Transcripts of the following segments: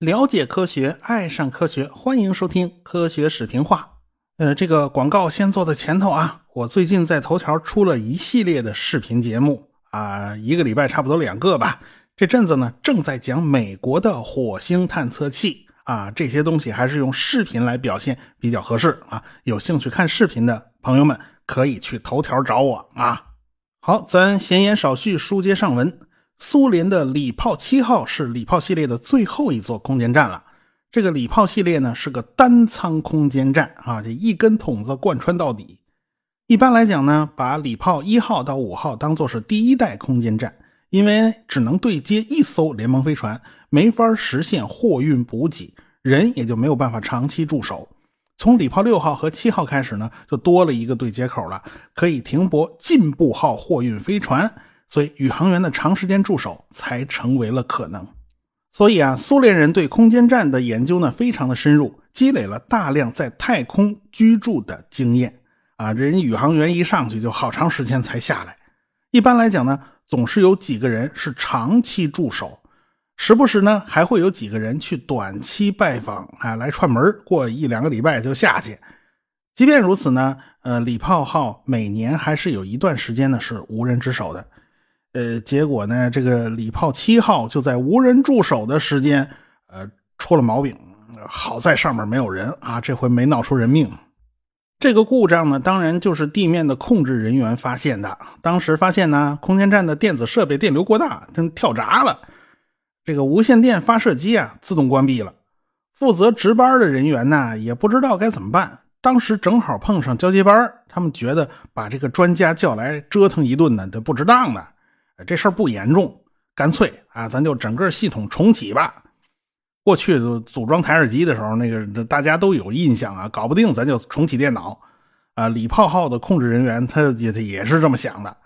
了解科学，爱上科学，欢迎收听《科学视频化》。呃，这个广告先做在前头啊。我最近在头条出了一系列的视频节目啊，一个礼拜差不多两个吧。这阵子呢，正在讲美国的火星探测器啊，这些东西还是用视频来表现比较合适啊。有兴趣看视频的朋友们，可以去头条找我啊。好，咱闲言少叙，书接上文。苏联的礼炮七号是礼炮系列的最后一座空间站了。这个礼炮系列呢是个单舱空间站啊，这一根筒子贯穿到底。一般来讲呢，把礼炮一号到五号当做是第一代空间站，因为只能对接一艘联盟飞船，没法实现货运补给，人也就没有办法长期驻守。从礼炮六号和七号开始呢，就多了一个对接口了，可以停泊进步号货运飞船。所以，宇航员的长时间驻守才成为了可能。所以啊，苏联人对空间站的研究呢，非常的深入，积累了大量在太空居住的经验啊。人宇航员一上去就好长时间才下来。一般来讲呢，总是有几个人是长期驻守，时不时呢还会有几个人去短期拜访啊，来串门过一两个礼拜就下去。即便如此呢，呃，礼炮号每年还是有一段时间呢是无人值守的。呃，结果呢，这个礼炮七号就在无人驻守的时间，呃，出了毛病。好在上面没有人啊，这回没闹出人命。这个故障呢，当然就是地面的控制人员发现的。当时发现呢，空间站的电子设备电流过大，它跳闸了。这个无线电发射机啊，自动关闭了。负责值班的人员呢，也不知道该怎么办。当时正好碰上交接班，他们觉得把这个专家叫来折腾一顿呢，这不值当的。这事儿不严重，干脆啊，咱就整个系统重启吧。过去组装台式机的时候，那个大家都有印象啊，搞不定咱就重启电脑。啊，礼炮号的控制人员他也他也是这么想的。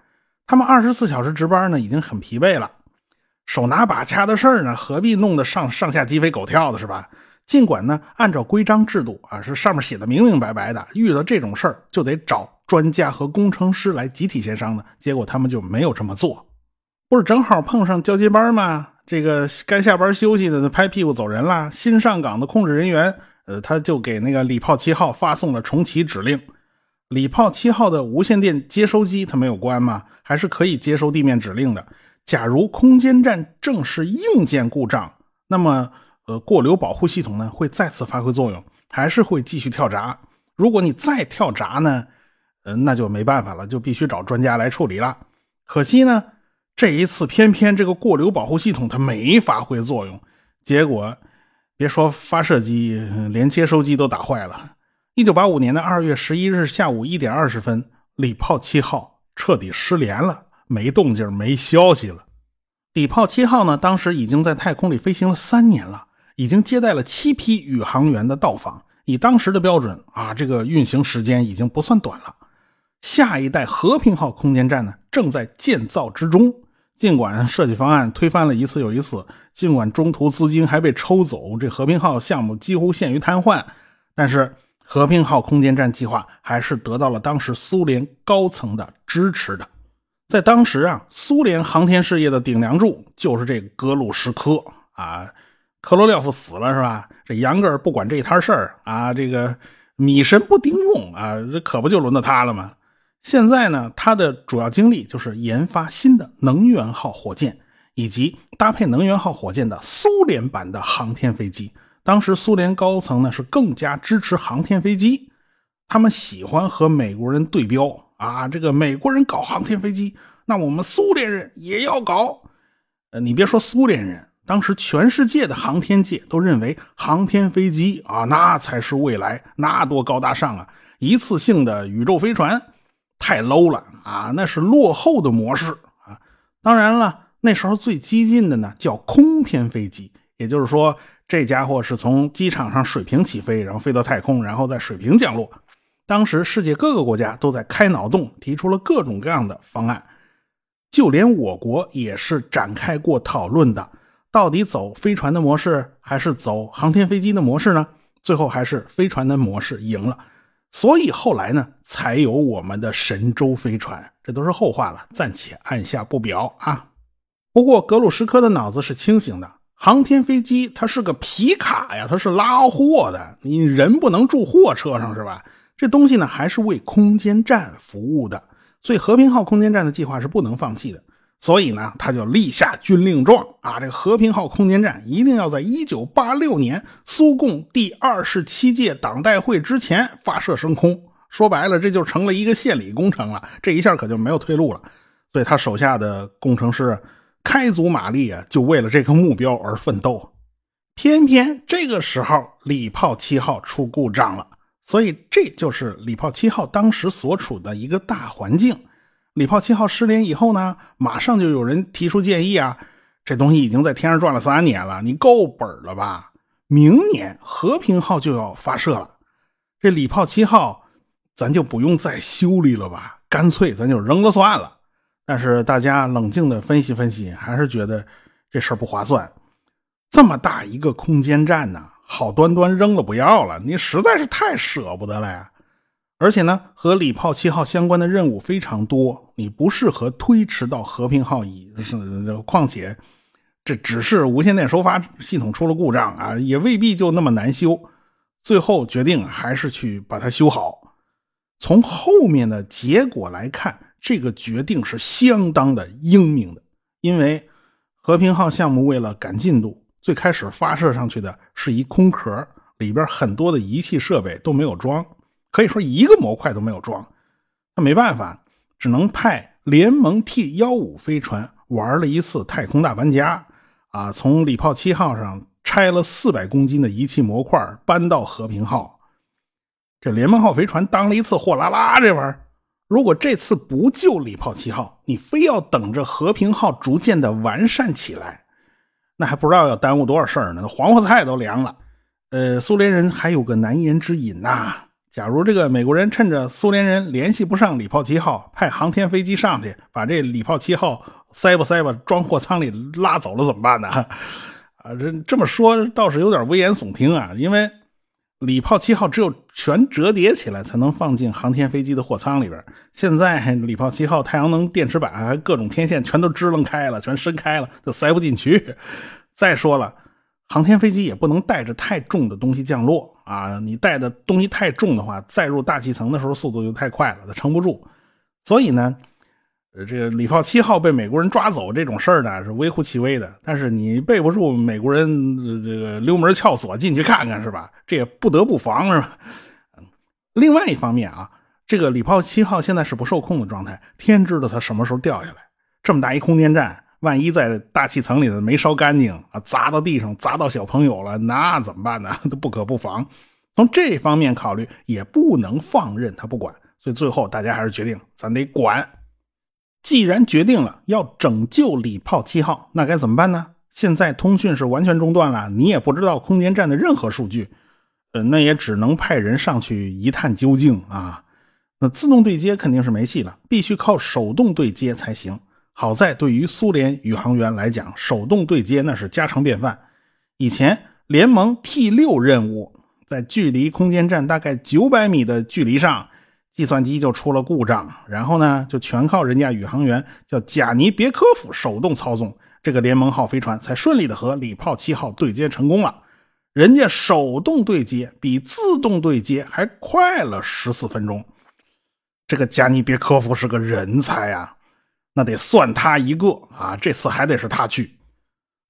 他们二十四小时值班呢，已经很疲惫了，手拿把掐的事儿呢，何必弄得上上下鸡飞狗跳的，是吧？尽管呢，按照规章制度啊，是上面写的明明白白的，遇到这种事儿就得找专家和工程师来集体协商的。结果他们就没有这么做。不是正好碰上交接班吗？这个该下班休息的拍屁股走人啦。新上岗的控制人员，呃，他就给那个礼炮七号发送了重启指令。礼炮七号的无线电接收机它没有关吗？还是可以接收地面指令的。假如空间站正是硬件故障，那么呃，过流保护系统呢会再次发挥作用，还是会继续跳闸。如果你再跳闸呢，呃，那就没办法了，就必须找专家来处理了。可惜呢。这一次偏偏这个过流保护系统它没发挥作用，结果别说发射机，连接收机都打坏了。一九八五年的二月十一日下午一点二十分，礼炮七号彻底失联了，没动静，没消息了。礼炮七号呢，当时已经在太空里飞行了三年了，已经接待了七批宇航员的到访。以当时的标准啊，这个运行时间已经不算短了。下一代和平号空间站呢，正在建造之中。尽管设计方案推翻了一次又一次，尽管中途资金还被抽走，这和平号项目几乎陷于瘫痪，但是和平号空间站计划还是得到了当时苏联高层的支持的。在当时啊，苏联航天事业的顶梁柱就是这个格鲁什科啊，科罗廖夫死了是吧？这杨格尔不管这摊事儿啊，这个米神不顶用啊，这可不就轮到他了吗？现在呢，他的主要精力就是研发新的能源号火箭，以及搭配能源号火箭的苏联版的航天飞机。当时苏联高层呢是更加支持航天飞机，他们喜欢和美国人对标啊。这个美国人搞航天飞机，那我们苏联人也要搞。呃，你别说苏联人，当时全世界的航天界都认为航天飞机啊，那才是未来，那多高大上啊！一次性的宇宙飞船。太 low 了啊！那是落后的模式啊！当然了，那时候最激进的呢叫空天飞机，也就是说，这家伙是从机场上水平起飞，然后飞到太空，然后在水平降落。当时世界各个国家都在开脑洞，提出了各种各样的方案，就连我国也是展开过讨论的。到底走飞船的模式，还是走航天飞机的模式呢？最后还是飞船的模式赢了。所以后来呢，才有我们的神舟飞船。这都是后话了，暂且按下不表啊。不过格鲁什科的脑子是清醒的，航天飞机它是个皮卡呀，它是拉货的，你人不能住货车上是吧？这东西呢，还是为空间站服务的，所以和平号空间站的计划是不能放弃的。所以呢，他就立下军令状啊，这个和平号空间站一定要在一九八六年苏共第二十七届党代会之前发射升空。说白了，这就成了一个献礼工程了。这一下可就没有退路了。所以他手下的工程师开足马力啊，就为了这个目标而奋斗。偏偏这个时候，礼炮七号出故障了。所以这就是礼炮七号当时所处的一个大环境。礼炮七号失联以后呢，马上就有人提出建议啊，这东西已经在天上转了三年了，你够本了吧？明年和平号就要发射了，这礼炮七号咱就不用再修理了吧？干脆咱就扔了算了。但是大家冷静的分析分析，还是觉得这事儿不划算。这么大一个空间站呢，好端端扔了不要了，你实在是太舍不得了呀。而且呢，和礼炮七号相关的任务非常多，你不适合推迟到和平号以是。况且，这只是无线电收发系统出了故障啊，也未必就那么难修。最后决定还是去把它修好。从后面的结果来看，这个决定是相当的英明的。因为和平号项目为了赶进度，最开始发射上去的是一空壳，里边很多的仪器设备都没有装。可以说一个模块都没有装，那没办法，只能派联盟 T 幺五飞船玩了一次太空大搬家，啊，从礼炮七号上拆了四百公斤的仪器模块搬到和平号。这联盟号飞船当了一次货拉拉，这玩意儿，如果这次不救礼炮七号，你非要等着和平号逐渐的完善起来，那还不知道要耽误多少事儿呢，那黄花菜都凉了。呃，苏联人还有个难言之隐呐。假如这个美国人趁着苏联人联系不上礼炮七号，派航天飞机上去把这礼炮七号塞吧塞吧装货舱里拉走了怎么办呢？啊，这这么说倒是有点危言耸听啊，因为礼炮七号只有全折叠起来才能放进航天飞机的货舱里边。现在 礼炮七号太阳能电池板各种天线全都支棱开了，全伸开了，就塞不进去。再说了。航天飞机也不能带着太重的东西降落啊！你带的东西太重的话，载入大气层的时候速度就太快了，它撑不住。所以呢，这个礼炮七号被美国人抓走这种事儿呢，是微乎其微的。但是你背不住美国人这个溜门撬锁进去看看是吧？这也不得不防是吧？另外一方面啊，这个礼炮七号现在是不受控的状态，天知道它什么时候掉下来。这么大一空间站。万一在大气层里头没烧干净啊，砸到地上，砸到小朋友了，那怎么办呢？都不可不防。从这方面考虑，也不能放任他不管。所以最后大家还是决定，咱得管。既然决定了要拯救礼炮七号，那该怎么办呢？现在通讯是完全中断了，你也不知道空间站的任何数据，呃，那也只能派人上去一探究竟啊。那自动对接肯定是没戏了，必须靠手动对接才行。好在，对于苏联宇航员来讲，手动对接那是家常便饭。以前联盟 T 六任务在距离空间站大概九百米的距离上，计算机就出了故障，然后呢，就全靠人家宇航员叫贾尼别科夫手动操纵这个联盟号飞船，才顺利的和礼炮七号对接成功了。人家手动对接比自动对接还快了十四分钟。这个贾尼别科夫是个人才啊！那得算他一个啊！这次还得是他去。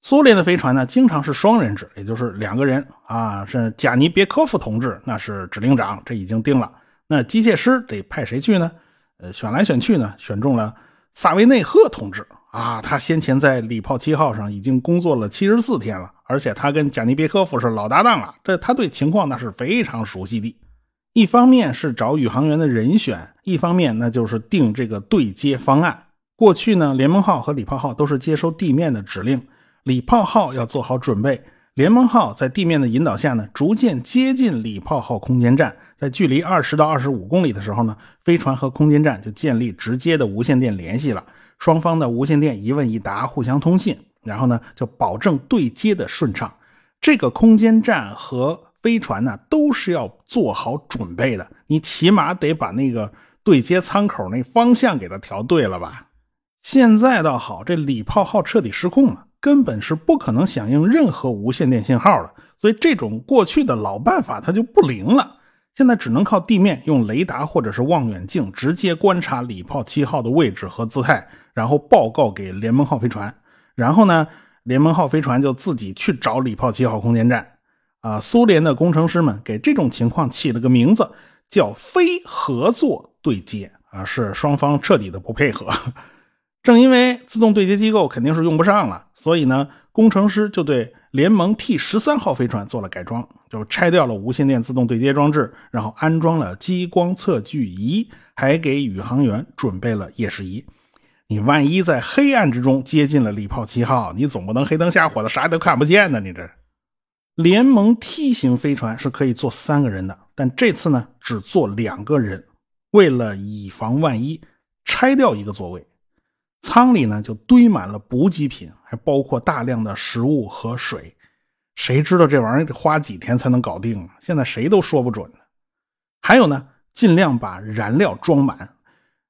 苏联的飞船呢，经常是双人制，也就是两个人啊。是贾尼别科夫同志，那是指令长，这已经定了。那机械师得派谁去呢？呃，选来选去呢，选中了萨维内赫同志啊。他先前在礼炮七号上已经工作了七十四天了，而且他跟贾尼别科夫是老搭档了，这他对情况那是非常熟悉的。一方面是找宇航员的人选，一方面那就是定这个对接方案。过去呢，联盟号和礼炮号都是接收地面的指令，礼炮号要做好准备，联盟号在地面的引导下呢，逐渐接近礼炮号空间站，在距离二十到二十五公里的时候呢，飞船和空间站就建立直接的无线电联系了，双方的无线电一问一答，互相通信，然后呢，就保证对接的顺畅。这个空间站和飞船呢，都是要做好准备的。你起码得把那个对接舱口那方向给它调对了吧？现在倒好，这礼炮号彻底失控了，根本是不可能响应任何无线电信号的。所以这种过去的老办法它就不灵了。现在只能靠地面用雷达或者是望远镜直接观察礼炮七号的位置和姿态，然后报告给联盟号飞船。然后呢，联盟号飞船就自己去找礼炮七号空间站。啊，苏联的工程师们给这种情况起了个名字，叫非合作对接。啊，是双方彻底的不配合。正因为自动对接机构肯定是用不上了，所以呢，工程师就对。联盟 T 十三号飞船做了改装，就拆掉了无线电自动对接装置，然后安装了激光测距仪，还给宇航员准备了夜视仪。你万一在黑暗之中接近了礼炮七号，你总不能黑灯瞎火的啥都看不见呢？你这联盟 T 型飞船是可以坐三个人的，但这次呢只坐两个人，为了以防万一，拆掉一个座位。舱里呢就堆满了补给品，还包括大量的食物和水。谁知道这玩意儿得花几天才能搞定啊？现在谁都说不准还有呢，尽量把燃料装满。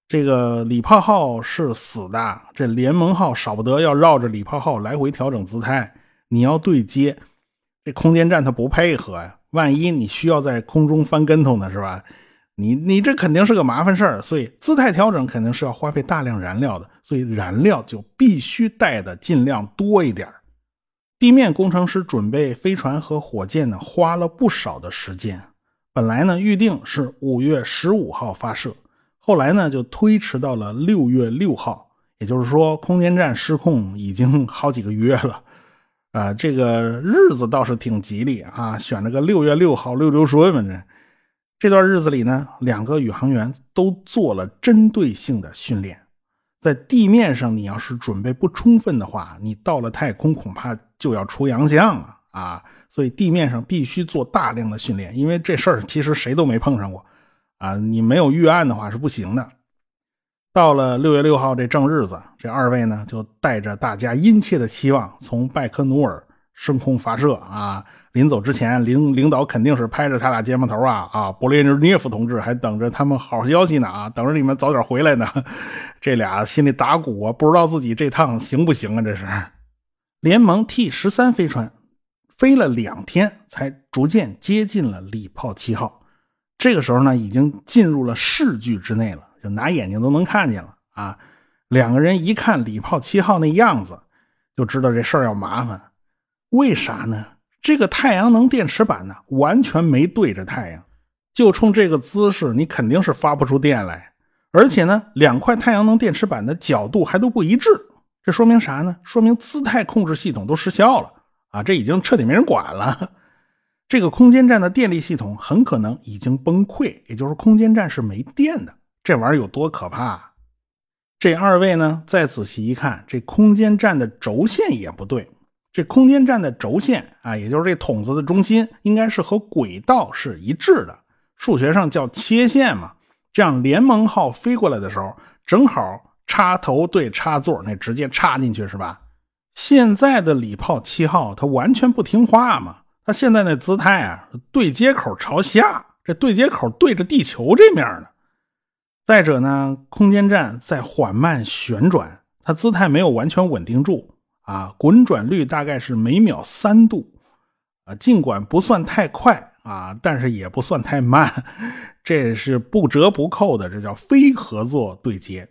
这个礼炮号是死的，这联盟号少不得要绕着礼炮号来回调整姿态。你要对接，这空间站它不配合呀，万一你需要在空中翻跟头呢，是吧？你你这肯定是个麻烦事儿，所以姿态调整肯定是要花费大量燃料的，所以燃料就必须带的尽量多一点地面工程师准备飞船和火箭呢，花了不少的时间。本来呢预定是五月十五号发射，后来呢就推迟到了六月六号，也就是说空间站失控已经好几个月了。啊，这个日子倒是挺吉利啊，选了个六月六号，六六顺嘛这。这段日子里呢，两个宇航员都做了针对性的训练。在地面上，你要是准备不充分的话，你到了太空恐怕就要出洋相了啊！所以地面上必须做大量的训练，因为这事儿其实谁都没碰上过啊！你没有预案的话是不行的。到了六月六号这正日子，这二位呢就带着大家殷切的期望，从拜科努尔升空发射啊！临走之前，领领导肯定是拍着他俩肩膀头啊啊！勃列日涅夫同志还等着他们好消息呢啊，等着你们早点回来呢。这俩心里打鼓啊，不知道自己这趟行不行啊？这是联盟 T 十三飞船飞了两天，才逐渐接近了礼炮七号。这个时候呢，已经进入了视距之内了，就拿眼睛都能看见了啊。两个人一看礼炮七号那样子，就知道这事儿要麻烦。为啥呢？这个太阳能电池板呢，完全没对着太阳，就冲这个姿势，你肯定是发不出电来。而且呢，两块太阳能电池板的角度还都不一致，这说明啥呢？说明姿态控制系统都失效了啊！这已经彻底没人管了。这个空间站的电力系统很可能已经崩溃，也就是空间站是没电的。这玩意儿有多可怕？这二位呢，再仔细一看，这空间站的轴线也不对。这空间站的轴线啊，也就是这筒子的中心，应该是和轨道是一致的，数学上叫切线嘛。这样联盟号飞过来的时候，正好插头对插座，那直接插进去是吧？现在的礼炮七号它完全不听话嘛，它现在那姿态啊，对接口朝下，这对接口对着地球这面呢。再者呢，空间站在缓慢旋转，它姿态没有完全稳定住。啊，滚转率大概是每秒三度，啊，尽管不算太快啊，但是也不算太慢，这是不折不扣的，这叫非合作对接。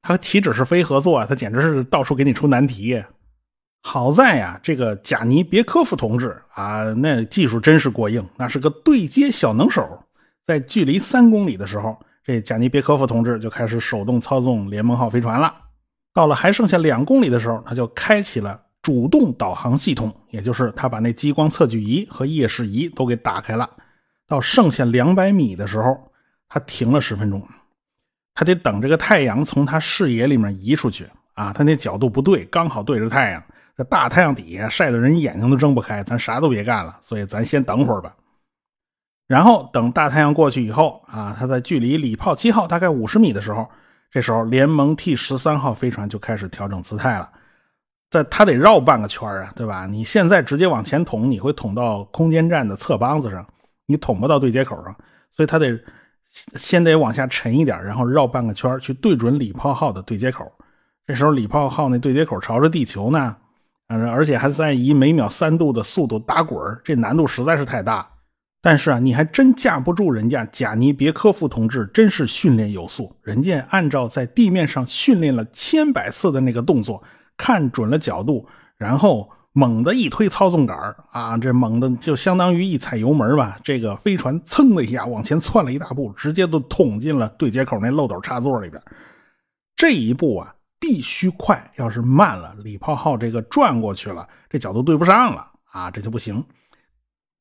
它岂止是非合作啊，它简直是到处给你出难题。好在呀，这个贾尼别科夫同志啊，那技术真是过硬，那是个对接小能手。在距离三公里的时候，这贾尼别科夫同志就开始手动操纵联盟号飞船了。到了还剩下两公里的时候，他就开启了主动导航系统，也就是他把那激光测距仪和夜视仪都给打开了。到剩下两百米的时候，他停了十分钟，他得等这个太阳从他视野里面移出去啊，他那角度不对，刚好对着太阳，在大太阳底下晒得人眼睛都睁不开，咱啥都别干了，所以咱先等会儿吧。然后等大太阳过去以后啊，他在距离礼炮七号大概五十米的时候。这时候，联盟 T 十三号飞船就开始调整姿态了。在它得绕半个圈啊，对吧？你现在直接往前捅，你会捅到空间站的侧帮子上，你捅不到对接口上，所以它得先得往下沉一点，然后绕半个圈去对准礼炮号的对接口。这时候礼炮号那对接口朝着地球呢，而且还在以每秒三度的速度打滚这难度实在是太大。但是啊，你还真架不住人家贾尼别科夫同志，真是训练有素。人家按照在地面上训练了千百次的那个动作，看准了角度，然后猛地一推操纵杆啊，这猛的就相当于一踩油门吧。这个飞船噌的一下往前窜了一大步，直接都捅进了对接口那漏斗插座里边。这一步啊，必须快，要是慢了，礼炮号这个转过去了，这角度对不上了啊，这就不行。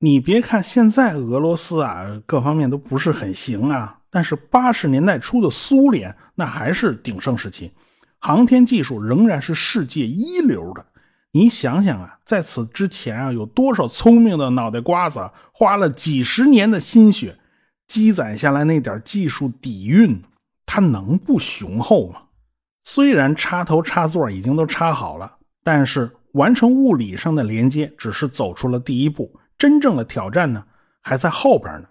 你别看现在俄罗斯啊，各方面都不是很行啊，但是八十年代初的苏联那还是鼎盛时期，航天技术仍然是世界一流的。你想想啊，在此之前啊，有多少聪明的脑袋瓜子花了几十年的心血积攒下来那点技术底蕴，它能不雄厚吗？虽然插头插座已经都插好了，但是完成物理上的连接只是走出了第一步。真正的挑战呢，还在后边呢。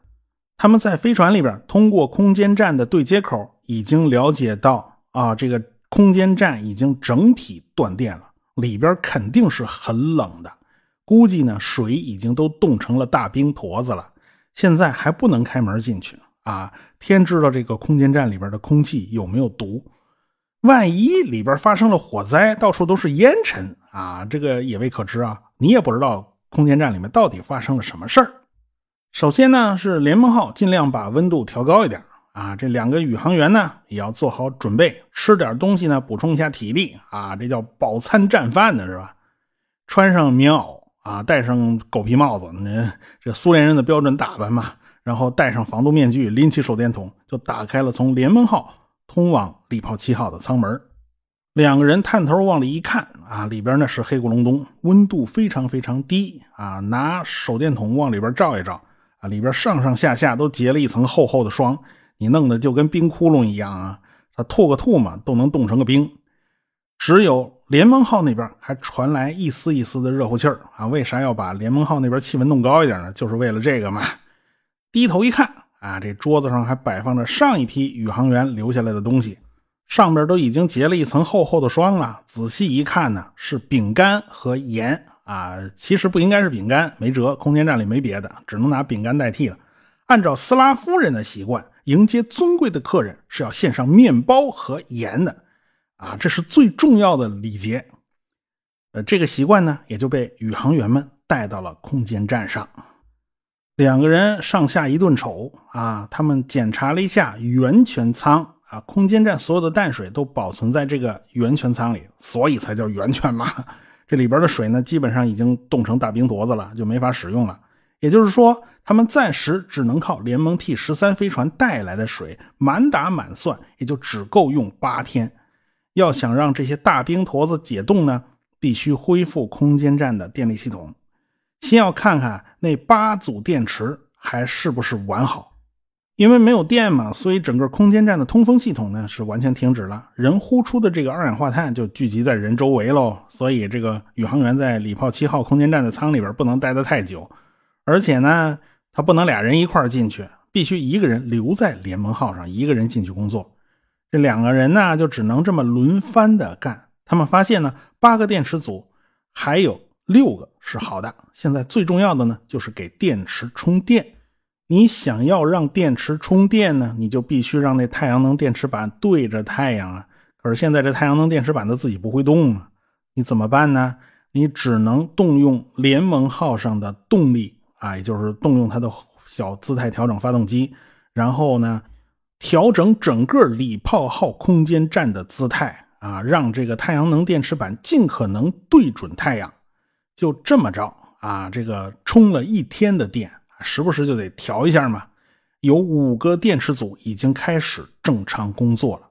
他们在飞船里边，通过空间站的对接口，已经了解到啊，这个空间站已经整体断电了，里边肯定是很冷的，估计呢，水已经都冻成了大冰坨子了。现在还不能开门进去啊，天知道这个空间站里边的空气有没有毒，万一里边发生了火灾，到处都是烟尘啊，这个也未可知啊，你也不知道。空间站里面到底发生了什么事儿？首先呢，是联盟号尽量把温度调高一点啊。这两个宇航员呢，也要做好准备，吃点东西呢，补充一下体力啊。这叫饱餐战饭呢，是吧？穿上棉袄啊，戴上狗皮帽子，那这苏联人的标准打扮嘛。然后戴上防毒面具，拎起手电筒，就打开了从联盟号通往礼炮七号的舱门。两个人探头往里一看，啊，里边呢是黑咕隆咚，温度非常非常低啊！拿手电筒往里边照一照，啊，里边上上下下都结了一层厚厚的霜，你弄得就跟冰窟窿一样啊！他吐个吐嘛，都能冻成个冰。只有联盟号那边还传来一丝一丝的热乎气儿啊！为啥要把联盟号那边气温弄高一点呢？就是为了这个嘛！低头一看，啊，这桌子上还摆放着上一批宇航员留下来的东西。上面都已经结了一层厚厚的霜了，仔细一看呢，是饼干和盐啊。其实不应该是饼干，没辙，空间站里没别的，只能拿饼干代替了。按照斯拉夫人的习惯，迎接尊贵的客人是要献上面包和盐的啊，这是最重要的礼节。呃，这个习惯呢，也就被宇航员们带到了空间站上。两个人上下一顿瞅啊，他们检查了一下圆泉舱。啊，空间站所有的淡水都保存在这个源泉舱里，所以才叫源泉嘛。这里边的水呢，基本上已经冻成大冰坨子了，就没法使用了。也就是说，他们暂时只能靠联盟 T 十三飞船带来的水，满打满算也就只够用八天。要想让这些大冰坨子解冻呢，必须恢复空间站的电力系统，先要看看那八组电池还是不是完好。因为没有电嘛，所以整个空间站的通风系统呢是完全停止了，人呼出的这个二氧化碳就聚集在人周围喽。所以这个宇航员在礼炮七号空间站的舱里边不能待得太久，而且呢，他不能俩人一块进去，必须一个人留在联盟号上，一个人进去工作。这两个人呢就只能这么轮番的干。他们发现呢，八个电池组还有六个是好的，现在最重要的呢就是给电池充电。你想要让电池充电呢，你就必须让那太阳能电池板对着太阳啊。可是现在这太阳能电池板它自己不会动啊，你怎么办呢？你只能动用联盟号上的动力啊，也就是动用它的小姿态调整发动机，然后呢，调整整个礼炮号空间站的姿态啊，让这个太阳能电池板尽可能对准太阳。就这么着啊，这个充了一天的电。时不时就得调一下嘛。有五个电池组已经开始正常工作了。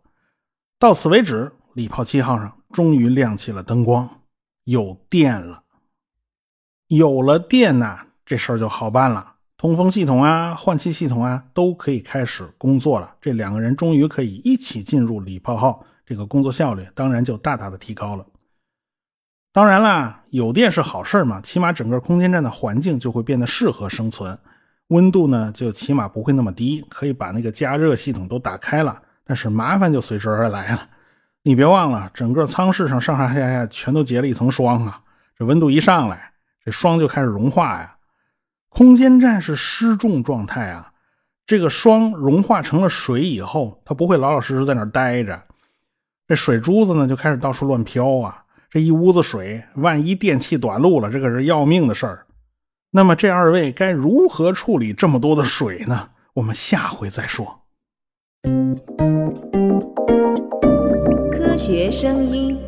到此为止，礼炮七号上终于亮起了灯光，有电了。有了电呐，这事儿就好办了。通风系统啊，换气系统啊，都可以开始工作了。这两个人终于可以一起进入礼炮号，这个工作效率当然就大大的提高了。当然啦，有电是好事嘛，起码整个空间站的环境就会变得适合生存，温度呢就起码不会那么低，可以把那个加热系统都打开了。但是麻烦就随之而来了，你别忘了，整个舱室上上上下下全都结了一层霜啊，这温度一上来，这霜就开始融化呀。空间站是失重状态啊，这个霜融化成了水以后，它不会老老实实在那儿待着，这水珠子呢就开始到处乱飘啊。这一屋子水，万一电器短路了，这可是要命的事儿。那么这二位该如何处理这么多的水呢？我们下回再说。科学声音。